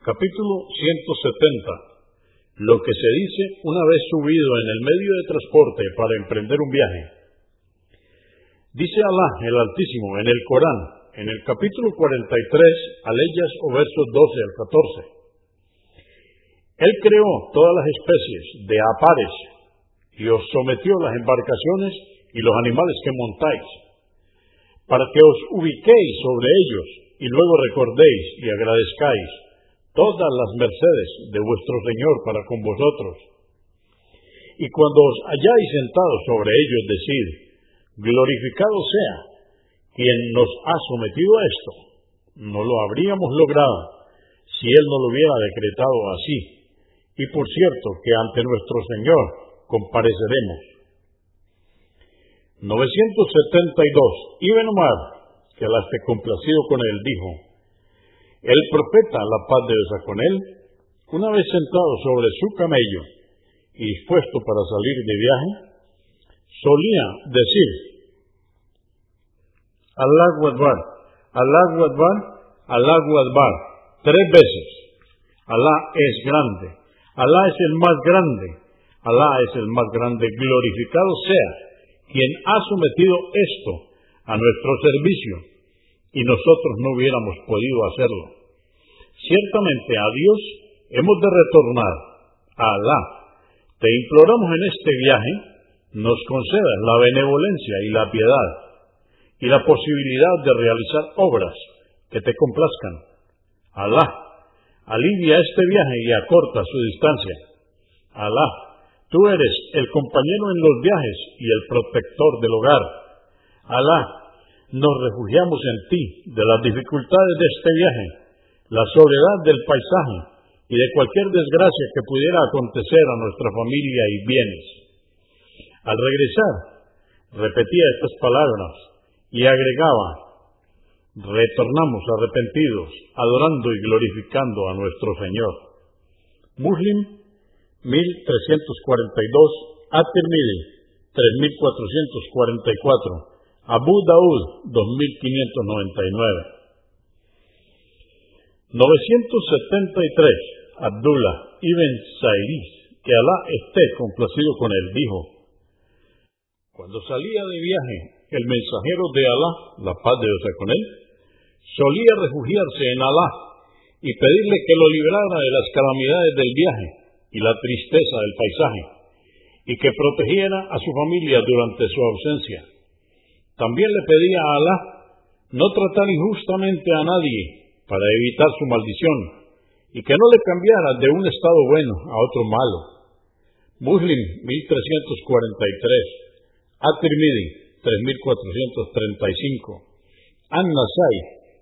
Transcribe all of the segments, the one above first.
Capítulo 170. Lo que se dice una vez subido en el medio de transporte para emprender un viaje. Dice Alá, el Altísimo, en el Corán, en el capítulo 43, aleyas o versos 12 al 14. Él creó todas las especies de apares y os sometió las embarcaciones y los animales que montáis, para que os ubiquéis sobre ellos y luego recordéis y agradezcáis todas las mercedes de vuestro Señor para con vosotros. Y cuando os hayáis sentado sobre ellos, decid, glorificado sea quien nos ha sometido a esto. No lo habríamos logrado si Él no lo hubiera decretado así. Y por cierto que ante nuestro Señor compareceremos. 972. Ibn Omar, que esté complacido con él, dijo, el profeta, la paz de Dios con él, una vez sentado sobre su camello y dispuesto para salir de viaje, solía decir, Alá Akbar, Alá Akbar, Alá Akbar, tres veces. Alá es grande, Alá es el más grande, Alá es el más grande, glorificado sea quien ha sometido esto a nuestro servicio y nosotros no hubiéramos podido hacerlo. Ciertamente a Dios hemos de retornar, a Alá. Te imploramos en este viaje, nos concedas la benevolencia y la piedad y la posibilidad de realizar obras que te complazcan. Alá, alivia este viaje y acorta su distancia. Alá, tú eres el compañero en los viajes y el protector del hogar. Alá, nos refugiamos en ti de las dificultades de este viaje, la soledad del paisaje y de cualquier desgracia que pudiera acontecer a nuestra familia y bienes. Al regresar, repetía estas palabras y agregaba, retornamos arrepentidos, adorando y glorificando a nuestro Señor. Muslim 1342, At-Tirmidhi 3444, Abu Daud 2599. 973. Abdullah ibn Sairis, que Alá esté complacido con él, dijo, cuando salía de viaje el mensajero de Alá, la paz de Dios con él, solía refugiarse en Alá y pedirle que lo librara de las calamidades del viaje y la tristeza del paisaje, y que protegiera a su familia durante su ausencia. También le pedía a Alá no tratar injustamente a nadie para evitar su maldición y que no le cambiara de un estado bueno a otro malo. Muslim 1343, At-Tirmidhi 3435, An-Nasai,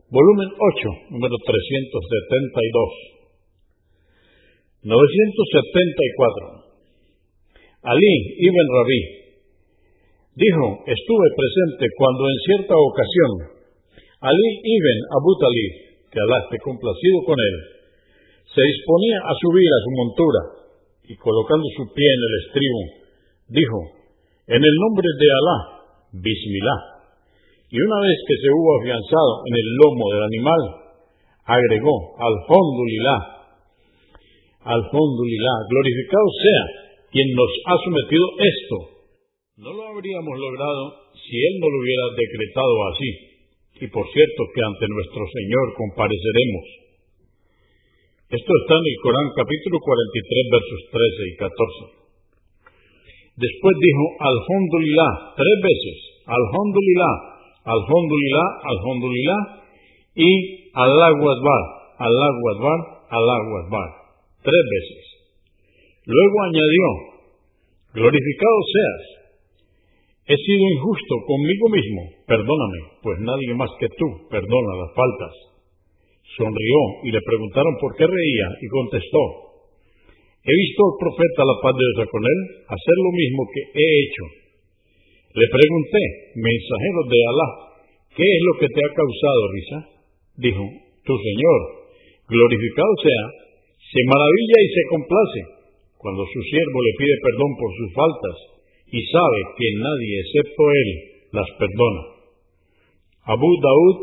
volumen 8, número 372. 974. Ali ibn Rabi Dijo, estuve presente cuando en cierta ocasión Ali ibn Abu Talib, que Alá esté complacido con él, se disponía a subir a su montura y colocando su pie en el estribo, dijo, en el nombre de Alá, Bismillah. Y una vez que se hubo afianzado en el lomo del animal, agregó, Alhamdulillah, Alhamdulillah, glorificado sea quien nos ha sometido esto no lo habríamos logrado si Él no lo hubiera decretado así. Y por cierto que ante nuestro Señor compareceremos. Esto está en el Corán capítulo 43 versos 13 y 14. Después dijo Alhamdulillah tres veces. Alhamdulillah, Alhamdulillah, Alhamdulillah y Allahu Akbar, Allahu Akbar, Allahu Akbar. Tres veces. Luego añadió, glorificado seas He sido injusto conmigo mismo, perdóname, pues nadie más que tú perdona las faltas. Sonrió y le preguntaron por qué reía y contestó, he visto al profeta la paz de Dios con él hacer lo mismo que he hecho. Le pregunté, mensajero de Alá, ¿qué es lo que te ha causado risa? Dijo, tu Señor, glorificado sea, se maravilla y se complace cuando su siervo le pide perdón por sus faltas y sabe que nadie excepto él las perdona. Abu Daud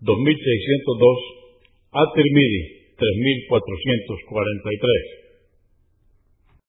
2602, At-Tirmidhi 3443.